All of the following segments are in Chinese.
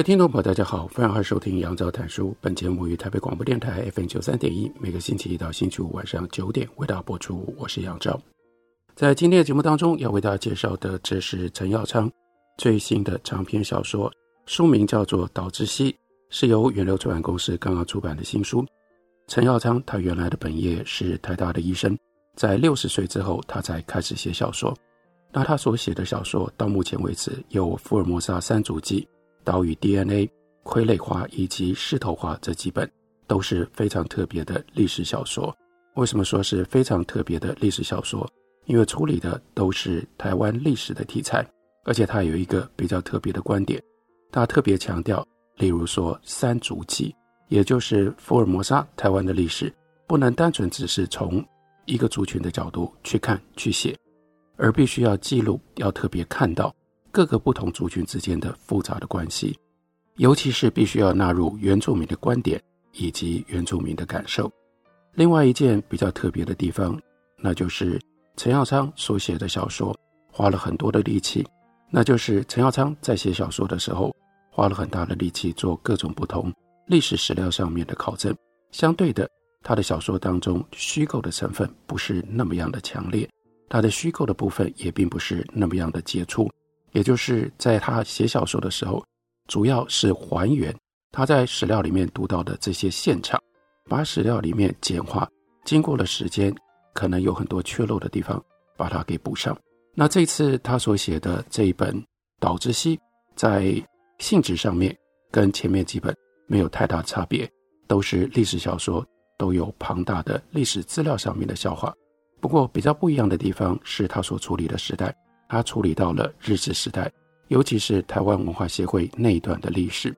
位听众朋友，大家好，欢迎收听杨照谈书。本节目于台北广播电台 FM 九三点一，每个星期一到星期五晚上九点为大家播出。我是杨照。在今天的节目当中，要为大家介绍的，这是陈耀昌最新的长篇小说，书名叫做《岛之西》，是由远流出版公司刚刚出版的新书。陈耀昌他原来的本业是台大的医生，在六十岁之后，他才开始写小说。那他所写的小说到目前为止有《福尔摩沙三足记》。岛屿 DNA、傀儡花以及狮头花这几本都是非常特别的历史小说。为什么说是非常特别的历史小说？因为处理的都是台湾历史的题材，而且它有一个比较特别的观点，它特别强调，例如说三足记，也就是福尔摩沙台湾的历史，不能单纯只是从一个族群的角度去看去写，而必须要记录，要特别看到。各个不同族群之间的复杂的关系，尤其是必须要纳入原住民的观点以及原住民的感受。另外一件比较特别的地方，那就是陈耀昌所写的小说花了很多的力气，那就是陈耀昌在写小说的时候花了很大的力气做各种不同历史史料上面的考证。相对的，他的小说当中虚构的成分不是那么样的强烈，他的虚构的部分也并不是那么样的杰出。也就是在他写小说的时候，主要是还原他在史料里面读到的这些现场，把史料里面简化，经过了时间，可能有很多缺漏的地方，把它给补上。那这次他所写的这一本《岛之西》，在性质上面跟前面几本没有太大差别，都是历史小说，都有庞大的历史资料上面的消化。不过比较不一样的地方是他所处理的时代。他处理到了日治时代，尤其是台湾文化协会那一段的历史。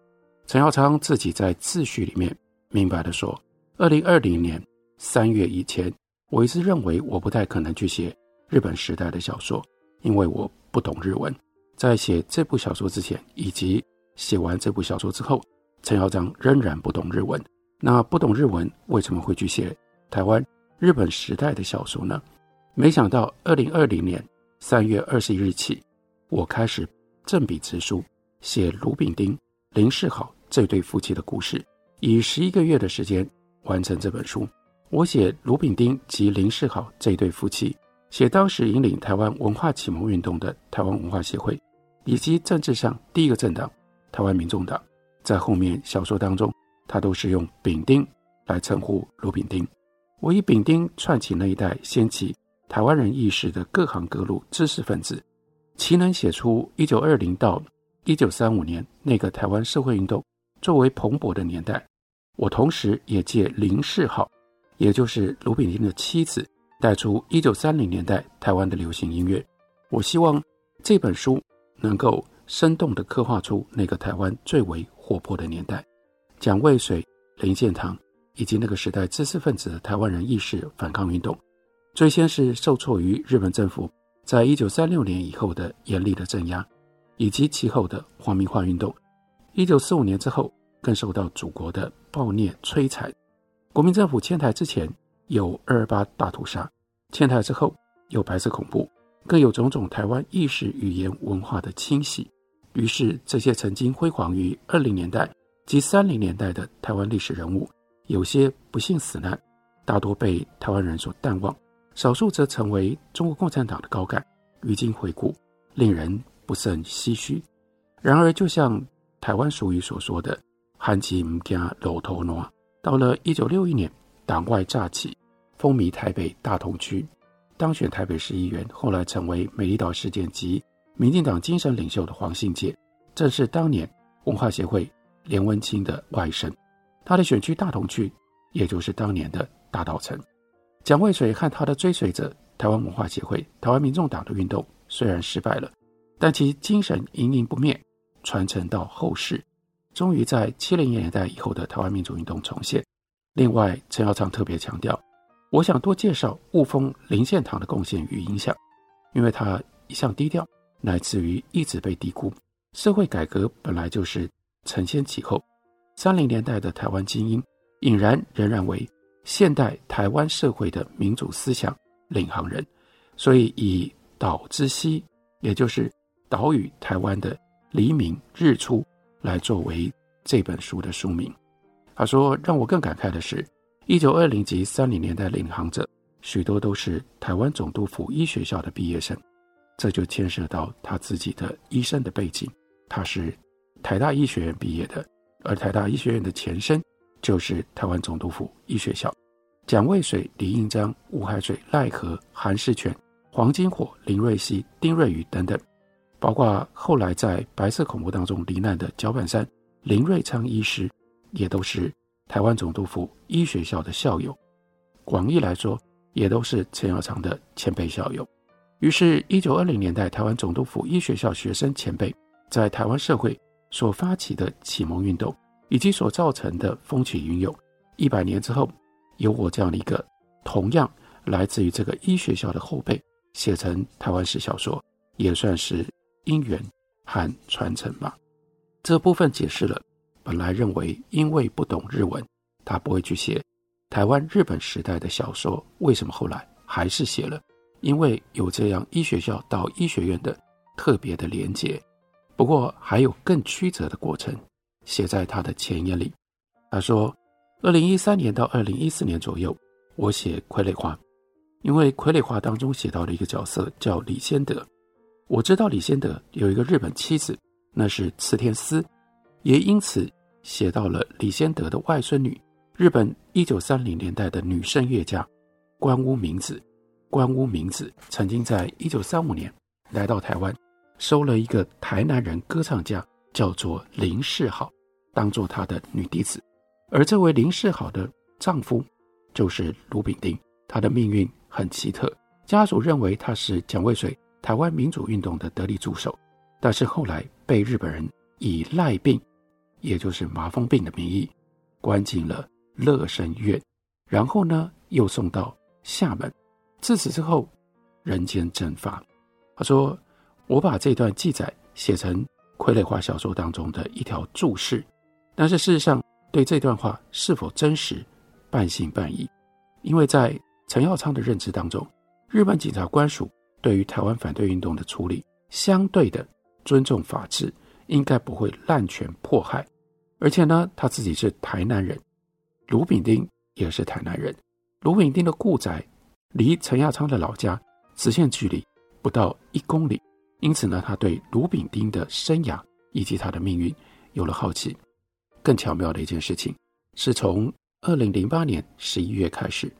陈耀昌自己在自序里面明白地说：“二零二零年三月以前，我一直认为我不太可能去写日本时代的小说，因为我不懂日文。在写这部小说之前，以及写完这部小说之后，陈耀昌仍然不懂日文。那不懂日文，为什么会去写台湾日本时代的小说呢？没想到二零二零年。”三月二十一日起，我开始正笔直书，写卢炳丁、林世豪这对夫妻的故事，以十一个月的时间完成这本书。我写卢炳丁及林世豪这对夫妻，写当时引领台湾文化启蒙运动的台湾文化协会，以及政治上第一个政党台湾民众党。在后面小说当中，他都是用丙丁来称呼卢炳丁。我以丙丁串起那一代掀起。台湾人意识的各行各路知识分子，其能写出一九二零到一九三五年那个台湾社会运动作为蓬勃的年代。我同时也借林世浩，也就是卢炳添的妻子，带出一九三零年代台湾的流行音乐。我希望这本书能够生动地刻画出那个台湾最为活泼的年代，蒋渭水、林献堂以及那个时代知识分子的台湾人意识反抗运动。最先是受挫于日本政府在一九三六年以后的严厉的镇压，以及其后的皇民化运动。一九四五年之后，更受到祖国的暴虐摧残。国民政府迁台之前有二二八大屠杀，迁台之后有白色恐怖，更有种种台湾意识、语言、文化的清洗。于是，这些曾经辉煌于二零年代及三零年代的台湾历史人物，有些不幸死难，大多被台湾人所淡忘。少数则成为中国共产党的高干，如今回顾，令人不胜唏嘘。然而，就像台湾俗语所说的“汉奸不惊楼头暖”，到了一九六一年，党外乍起，风靡台北大同区，当选台北市议员，后来成为美丽岛事件及民进党精神领袖的黄信介，正是当年文化协会连温清的外甥，他的选区大同区，也就是当年的大稻埕。蒋渭水和他的追随者台湾文化协会、台湾民众党的运动虽然失败了，但其精神隐隐不灭，传承到后世，终于在七零年代以后的台湾民主运动重现。另外，陈耀昌特别强调，我想多介绍雾峰林献堂的贡献与影响，因为他一向低调，乃至于一直被低估。社会改革本来就是承先启后，三零年代的台湾精英俨然仍然为现代台湾社会的民主思想领航人，所以以岛之西，也就是岛屿台湾的黎明日出，来作为这本书的书名。他说：“让我更感慨的是，一九二零及三零年代领航者许多都是台湾总督府医学校的毕业生，这就牵涉到他自己的医生的背景。”他是台大医学院毕业的，而台大医学院的前身就是台湾总督府医学校。蒋渭水、李应章、吴海水、赖和、韩世全、黄金火、林瑞熙、丁瑞宇等等，包括后来在白色恐怖当中罹难的脚本山林瑞昌医师，也都是台湾总督府医学校的校友。广义来说，也都是陈耀昌的前辈校友。于是，一九二零年代台湾总督府医学校学生前辈。在台湾社会所发起的启蒙运动，以及所造成的风起云涌，一百年之后，有我这样的一个同样来自于这个医学校的后辈，写成台湾史小说，也算是因缘和传承吧。这部分解释了本来认为因为不懂日文，他不会去写台湾日本时代的小说，为什么后来还是写了？因为有这样医学校到医学院的特别的连结。不过还有更曲折的过程，写在他的前言里。他说，二零一三年到二零一四年左右，我写《傀儡花》，因为《傀儡花》当中写到了一个角色叫李仙德。我知道李仙德有一个日本妻子，那是池田思，也因此写到了李仙德的外孙女，日本一九三零年代的女声乐家关屋明子。关屋明子曾经在一九三五年来到台湾。收了一个台南人歌唱家，叫做林世好，当做他的女弟子。而这位林世好的丈夫就是卢炳丁，他的命运很奇特。家属认为他是蒋渭水台湾民主运动的得力助手，但是后来被日本人以赖病，也就是麻风病的名义关进了乐生院，然后呢又送到厦门。自此之后，人间蒸发。他说。我把这段记载写成《傀儡化》小说当中的一条注释，但是事实上对这段话是否真实，半信半疑。因为在陈耀昌的认知当中，日本警察官署对于台湾反对运动的处理相对的尊重法治，应该不会滥权迫害。而且呢，他自己是台南人，卢炳丁也是台南人，卢炳丁的故宅离陈耀昌的老家直线距离不到一公里。因此呢，他对卢炳丁的生涯以及他的命运有了好奇。更巧妙的一件事情，是从二零零八年十一月开始，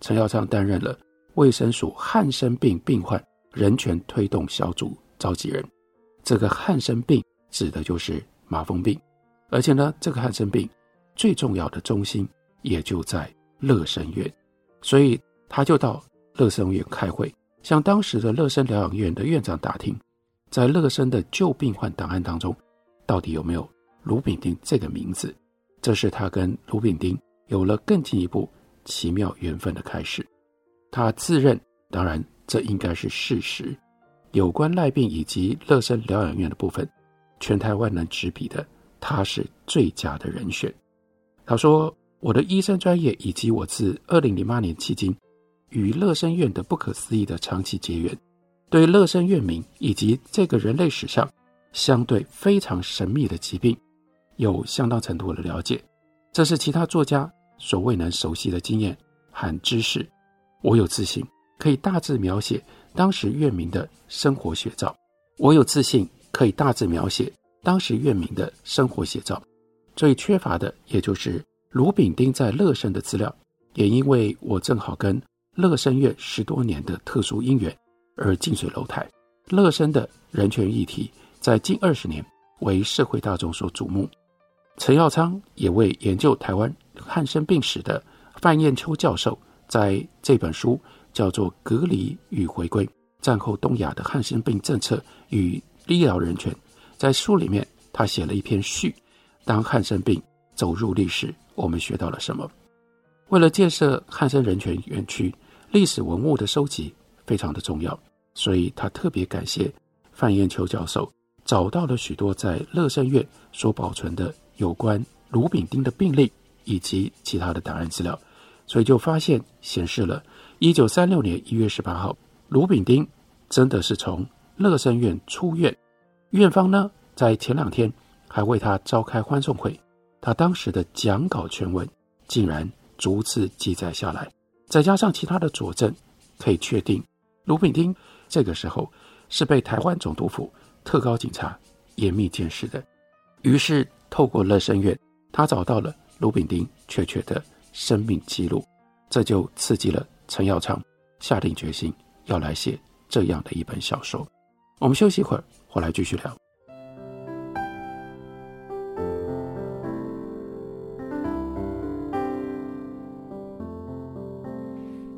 陈耀昌担任了卫生署汉生病病患人权推动小组召集人。这个汉生病指的就是麻风病，而且呢，这个汉生病最重要的中心也就在乐生院，所以他就到乐生院开会。向当时的乐生疗养院的院长打听，在乐生的旧病患档案当中，到底有没有卢炳丁这个名字？这是他跟卢炳丁有了更进一步奇妙缘分的开始。他自认，当然这应该是事实。有关赖病以及乐生疗养院的部分，全台湾能执笔的，他是最佳的人选。他说：“我的医生专业以及我自二零零八年迄今。”与乐生院的不可思议的长期结缘，对乐生院名以及这个人类史上相对非常神秘的疾病，有相当程度的了解，这是其他作家所未能熟悉的经验和知识。我有自信可以大致描写当时院民的生活写照。我有自信可以大致描写当时院民的生活写照。最缺乏的也就是卢炳丁在乐生的资料，也因为我正好跟。乐生院十多年的特殊因缘而近水楼台，乐生的人权议题在近二十年为社会大众所瞩目。陈耀昌也为研究台湾汉生病史的范彦秋教授，在这本书叫做《隔离与回归》战后东亚的汉生病政策与医疗人权，在书里面他写了一篇序。当汉生病走入历史，我们学到了什么？为了建设汉生人权园区，历史文物的收集非常的重要，所以他特别感谢范燕秋教授找到了许多在乐生院所保存的有关卢炳丁的病历以及其他的档案资料，所以就发现显示了一九三六年一月十八号，卢炳丁真的是从乐生院出院，院方呢在前两天还为他召开欢送会，他当时的讲稿全文竟然逐字记载下来，再加上其他的佐证，可以确定卢炳丁这个时候是被台湾总督府特高警察严密监视的。于是透过乐生院，他找到了卢炳丁确切的生命记录，这就刺激了陈耀昌下定决心要来写这样的一本小说。我们休息一会儿，回来继续聊。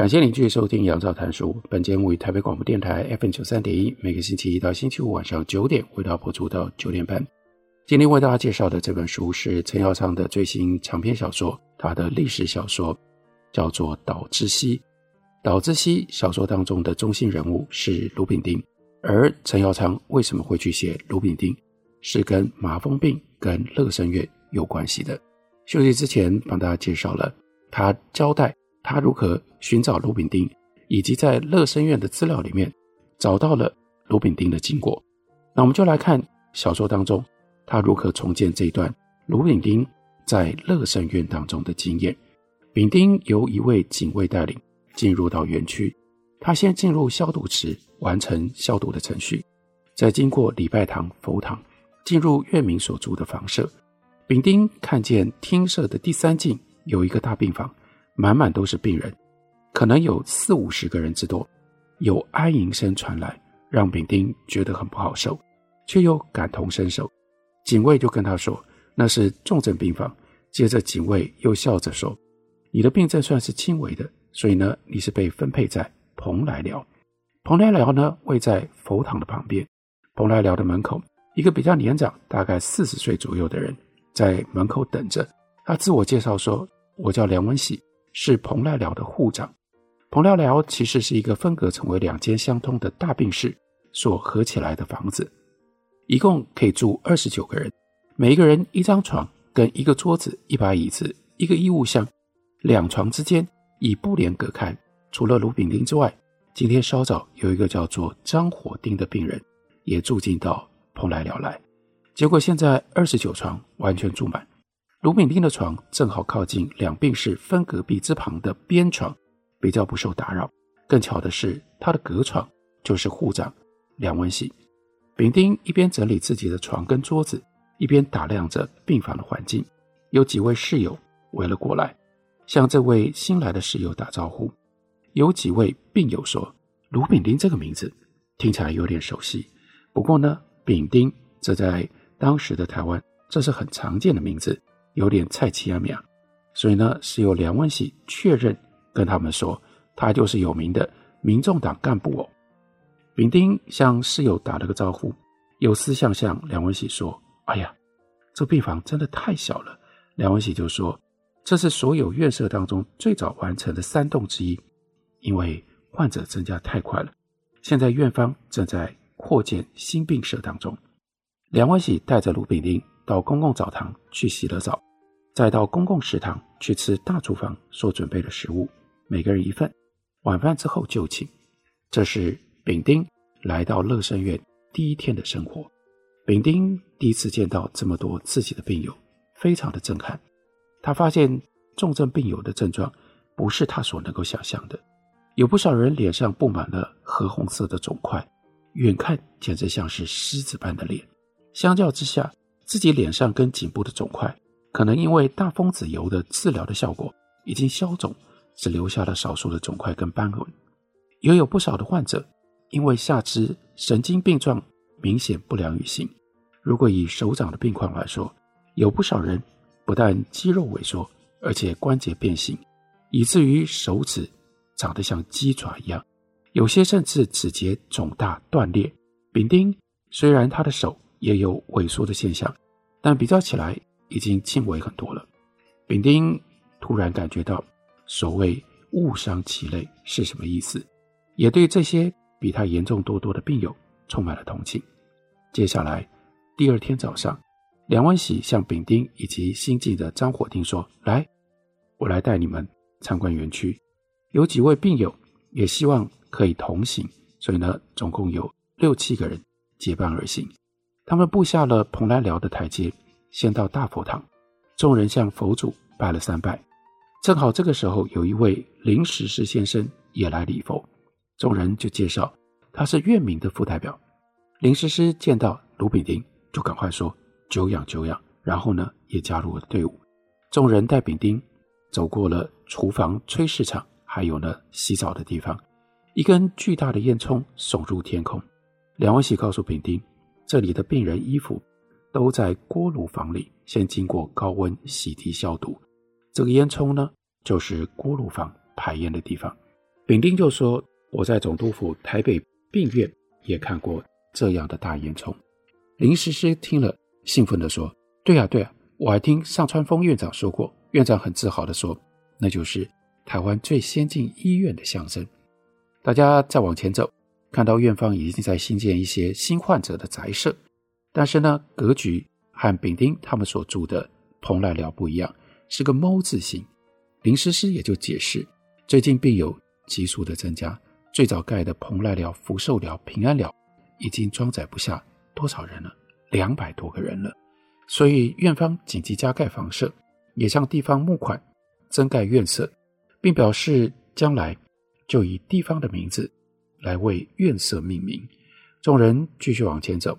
感谢您继续收听杨照谈书。本节目于台北广播电台 FM 九三点一，每个星期一到星期五晚上九点为大家播出到九点半。今天为大家介绍的这本书是陈耀昌的最新长篇小说，他的历史小说叫做《岛之西》。岛之西小说当中的中心人物是卢炳丁，而陈耀昌为什么会去写卢炳丁，是跟麻风病跟乐生院有关系的。休息之前帮大家介绍了他交代。他如何寻找卢炳丁，以及在乐生院的资料里面找到了卢炳丁的经过。那我们就来看小说当中他如何重建这一段卢炳丁在乐生院当中的经验。炳丁由一位警卫带领进入到园区，他先进入消毒池完成消毒的程序，再经过礼拜堂、佛堂，进入院民所住的房舍。丙丁看见厅舍的第三进有一个大病房。满满都是病人，可能有四五十个人之多，有哀吟声传来，让炳丁觉得很不好受，却又感同身受。警卫就跟他说那是重症病房。接着警卫又笑着说：“你的病症算是轻微的，所以呢，你是被分配在蓬莱寮。蓬莱寮呢，位在佛堂的旁边。蓬莱寮的门口，一个比较年长，大概四十岁左右的人在门口等着。他自我介绍说：我叫梁文喜。”是蓬莱寮的护长。蓬莱寮其实是一个分隔成为两间相通的大病室所合起来的房子，一共可以住二十九个人，每一个人一张床跟一个桌子、一把椅子、一个衣物箱，两床之间以布帘隔开。除了卢炳丁之外，今天稍早有一个叫做张火丁的病人也住进到蓬莱寮来，结果现在二十九床完全住满。卢炳丁的床正好靠近两病室分隔壁之旁的边床，比较不受打扰。更巧的是，他的隔床就是护长梁文喜。炳丁一边整理自己的床跟桌子，一边打量着病房的环境。有几位室友围了过来，向这位新来的室友打招呼。有几位病友说：“卢炳丁这个名字听起来有点熟悉。”不过呢，丙丁这在当时的台湾，这是很常见的名字。有点菜奇亚米亚，所以呢，是由梁文喜确认跟他们说，他就是有名的民众党干部哦。丙丁向室友打了个招呼，有私向向梁文喜说：“哎呀，这病房真的太小了。”梁文喜就说：“这是所有院舍当中最早完成的三栋之一，因为患者增加太快了，现在院方正在扩建新病舍当中。”梁文喜带着卢炳丁到公共澡堂去洗了澡。再到公共食堂去吃大厨房所准备的食物，每个人一份。晚饭之后就寝。这是丙丁来到乐生院第一天的生活。丙丁第一次见到这么多自己的病友，非常的震撼。他发现重症病友的症状不是他所能够想象的，有不少人脸上布满了褐红色的肿块，远看简直像是狮子般的脸。相较之下，自己脸上跟颈部的肿块，可能因为大风子油的治疗的效果已经消肿，只留下了少数的肿块跟斑纹。也有不少的患者因为下肢神经病状明显不良于行。如果以手掌的病况来说，有不少人不但肌肉萎缩，而且关节变形，以至于手指长得像鸡爪一样，有些甚至指节肿大断裂。丙丁虽然他的手也有萎缩的现象，但比较起来已经轻微很多了。丙丁突然感觉到所谓误伤其类是什么意思，也对这些比他严重多多的病友充满了同情。接下来。第二天早上，梁文喜向丙丁以及新进的张火丁说：“来，我来带你们参观园区。有几位病友也希望可以同行，所以呢，总共有六七个人结伴而行。他们步下了蓬莱寮的台阶，先到大佛堂，众人向佛祖拜了三拜。正好这个时候，有一位林时施先生也来礼佛，众人就介绍他是院民的副代表。林时施见到卢丙丁。”就赶快说久仰久仰，然后呢，也加入了队伍。众人带丙丁走过了厨房、炊事场，还有呢洗澡的地方。一根巨大的烟囱耸入天空。梁文喜告诉丙丁，这里的病人衣服都在锅炉房里，先经过高温洗涤消毒。这个烟囱呢，就是锅炉房排烟的地方。丙丁就说：“我在总督府台北病院也看过这样的大烟囱。”林诗诗听了，兴奋地说：“对呀，对呀，我还听上川丰院长说过，院长很自豪地说，那就是台湾最先进医院的象征。”大家再往前走，看到院方已经在新建一些新患者的宅舍，但是呢，格局和丙丁他们所住的蓬莱寮不一样，是个猫字形。林诗诗也就解释，最近病友急速的增加，最早盖的蓬莱寮、福寿寮、平安寮已经装载不下。多少人了？两百多个人了。所以院方紧急加盖房舍，也向地方募款增盖院舍，并表示将来就以地方的名字来为院舍命名。众人继续往前走，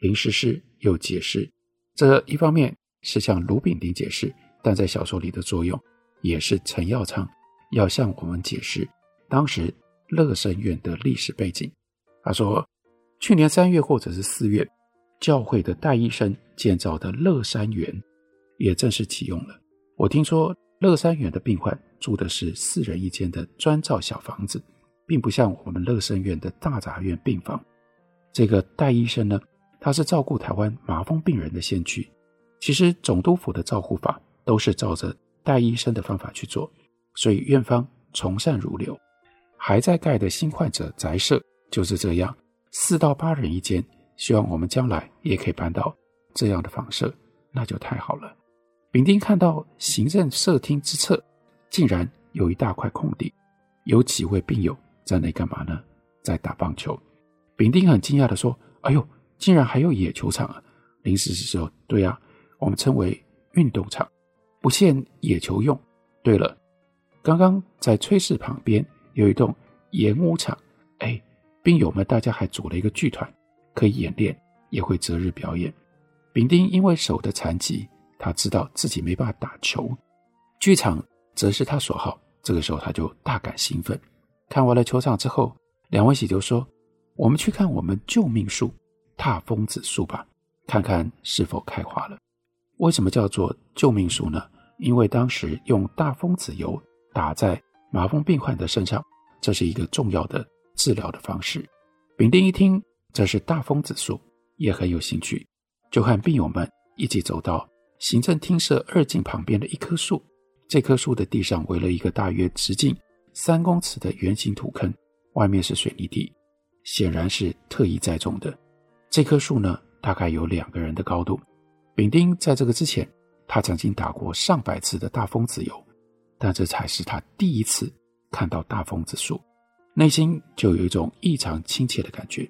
林诗诗又解释，这一方面是向卢炳丁解释，但在小说里的作用也是陈耀昌要向我们解释当时乐生院的历史背景。他说。去年三月或者是四月，教会的戴医生建造的乐山园也正式启用了。我听说乐山园的病患住的是四人一间的砖造小房子，并不像我们乐生院的大杂院病房。这个戴医生呢，他是照顾台湾麻风病人的先驱。其实总督府的照护法都是照着戴医生的方法去做，所以院方从善如流。还在盖的新患者宅舍就是这样。四到八人一间，希望我们将来也可以搬到这样的房舍，那就太好了。丙丁看到行政社厅之侧，竟然有一大块空地，有几位病友在那干嘛呢？在打棒球。丙丁很惊讶地说：“哎呦，竟然还有野球场啊！”林时施说：“对啊，我们称为运动场，不限野球用。对了，刚刚在炊事旁边有一栋演武场，哎。”病友们，大家还组了一个剧团，可以演练，也会择日表演。丙丁因为手的残疾，他知道自己没办法打球，剧场则是他所好。这个时候，他就大感兴奋。看完了球场之后，梁文喜就说：“我们去看我们救命树——大风子树吧，看看是否开花了。”为什么叫做救命树呢？因为当时用大风子油打在麻风病患的身上，这是一个重要的。治疗的方式，丙丁一听这是大风子树，也很有兴趣，就和病友们一起走到行政厅舍二进旁边的一棵树。这棵树的地上围了一个大约直径三公尺的圆形土坑，外面是水泥地，显然是特意栽种的。这棵树呢，大概有两个人的高度。丙丁在这个之前，他曾经打过上百次的大风子油，但这才是他第一次看到大风子树。内心就有一种异常亲切的感觉。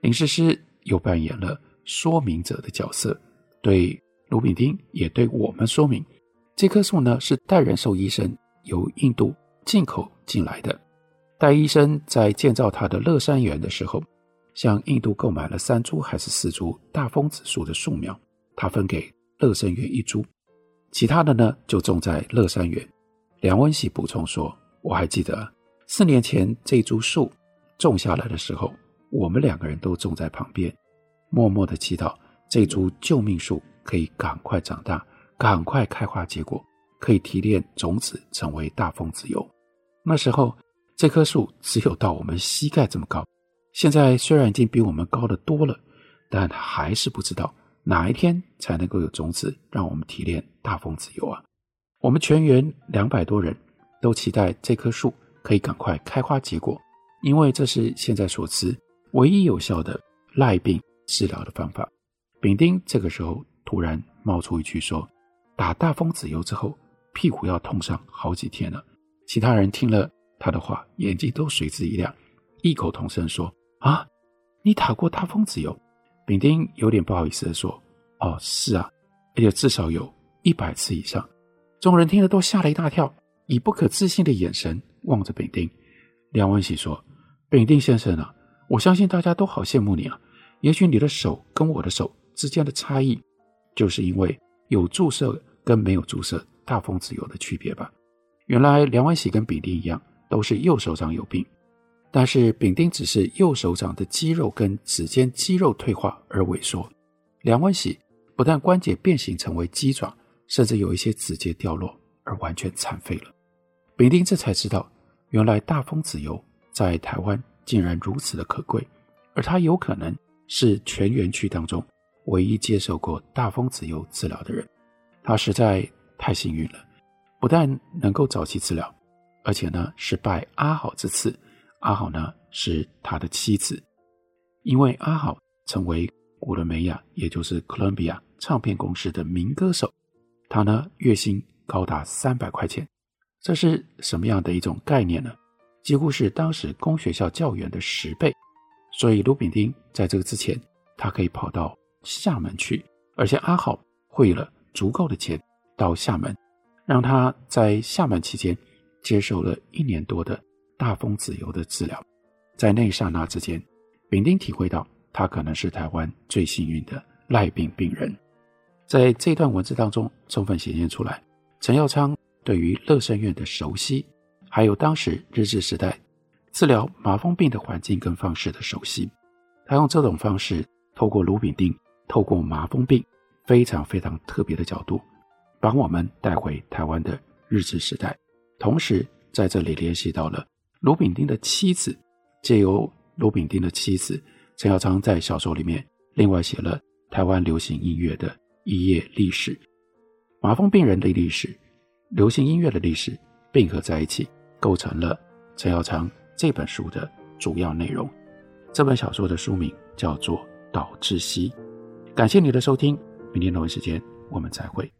林诗诗又扮演了说明者的角色，对卢炳丁也对我们说明，这棵树呢是戴仁寿医生由印度进口进来的。戴医生在建造他的乐山园的时候，向印度购买了三株还是四株大风子树的树苗，他分给乐生园一株，其他的呢就种在乐山园。梁文喜补充说：“我还记得四年前这株树种下来的时候，我们两个人都种在旁边，默默的祈祷这株救命树可以赶快长大，赶快开花结果，可以提炼种子成为大风子油。那时候这棵树只有到我们膝盖这么高，现在虽然已经比我们高得多了，但还是不知道哪一天才能够有种子让我们提炼大风籽油啊。”我们全员两百多人都期待这棵树可以赶快开花结果，因为这是现在所知唯一有效的赖病治疗的方法。丙丁这个时候突然冒出一句说：“打大风子油之后，屁股要痛上好几天了。”其他人听了他的话，眼睛都随之一亮，异口同声说：“啊，你打过大风子油？”丙丁有点不好意思地说：“哦，是啊，而且至少有一百次以上。”众人听了都吓了一大跳，以不可置信的眼神望着丙丁。梁文喜说：“丙丁先生啊，我相信大家都好羡慕你啊。也许你的手跟我的手之间的差异，就是因为有注射跟没有注射大风子油的区别吧。”原来梁文喜跟丙丁一样，都是右手掌有病，但是丙丁只是右手掌的肌肉跟指尖肌肉退化而萎缩，梁文喜不但关节变形成为鸡爪。甚至有一些指节掉落而完全残废了。丙丁这才知道，原来大风子油在台湾竟然如此的可贵，而他有可能是全园区当中唯一接受过大风子油治疗的人。他实在太幸运了，不但能够早期治疗，而且呢是拜阿好之赐。阿好呢是他的妻子，因为阿好成为古伦美亚，也就是哥伦比亚唱片公司的名歌手。他呢，月薪高达三百块钱，这是什么样的一种概念呢？几乎是当时公学校教员的十倍。所以卢炳丁在这个之前，他可以跑到厦门去，而且阿好汇了足够的钱到厦门，让他在厦门期间接受了一年多的大风子油的治疗。在那一刹那之间，炳丁体会到他可能是台湾最幸运的癞病病人。在这段文字当中，充分显现出来陈耀昌对于乐生院的熟悉，还有当时日治时代治疗麻风病的环境跟方式的熟悉。他用这种方式，透过卢炳丁，透过麻风病，非常非常特别的角度，把我们带回台湾的日治时代。同时，在这里联系到了卢炳丁的妻子，借由卢炳丁的妻子陈耀昌在小说里面另外写了台湾流行音乐的。一页历史，麻风病人的历史，流行音乐的历史并合在一起，构成了陈耀昌这本书的主要内容。这本小说的书名叫做《岛窒息》。感谢你的收听，明天同一时间我们再会。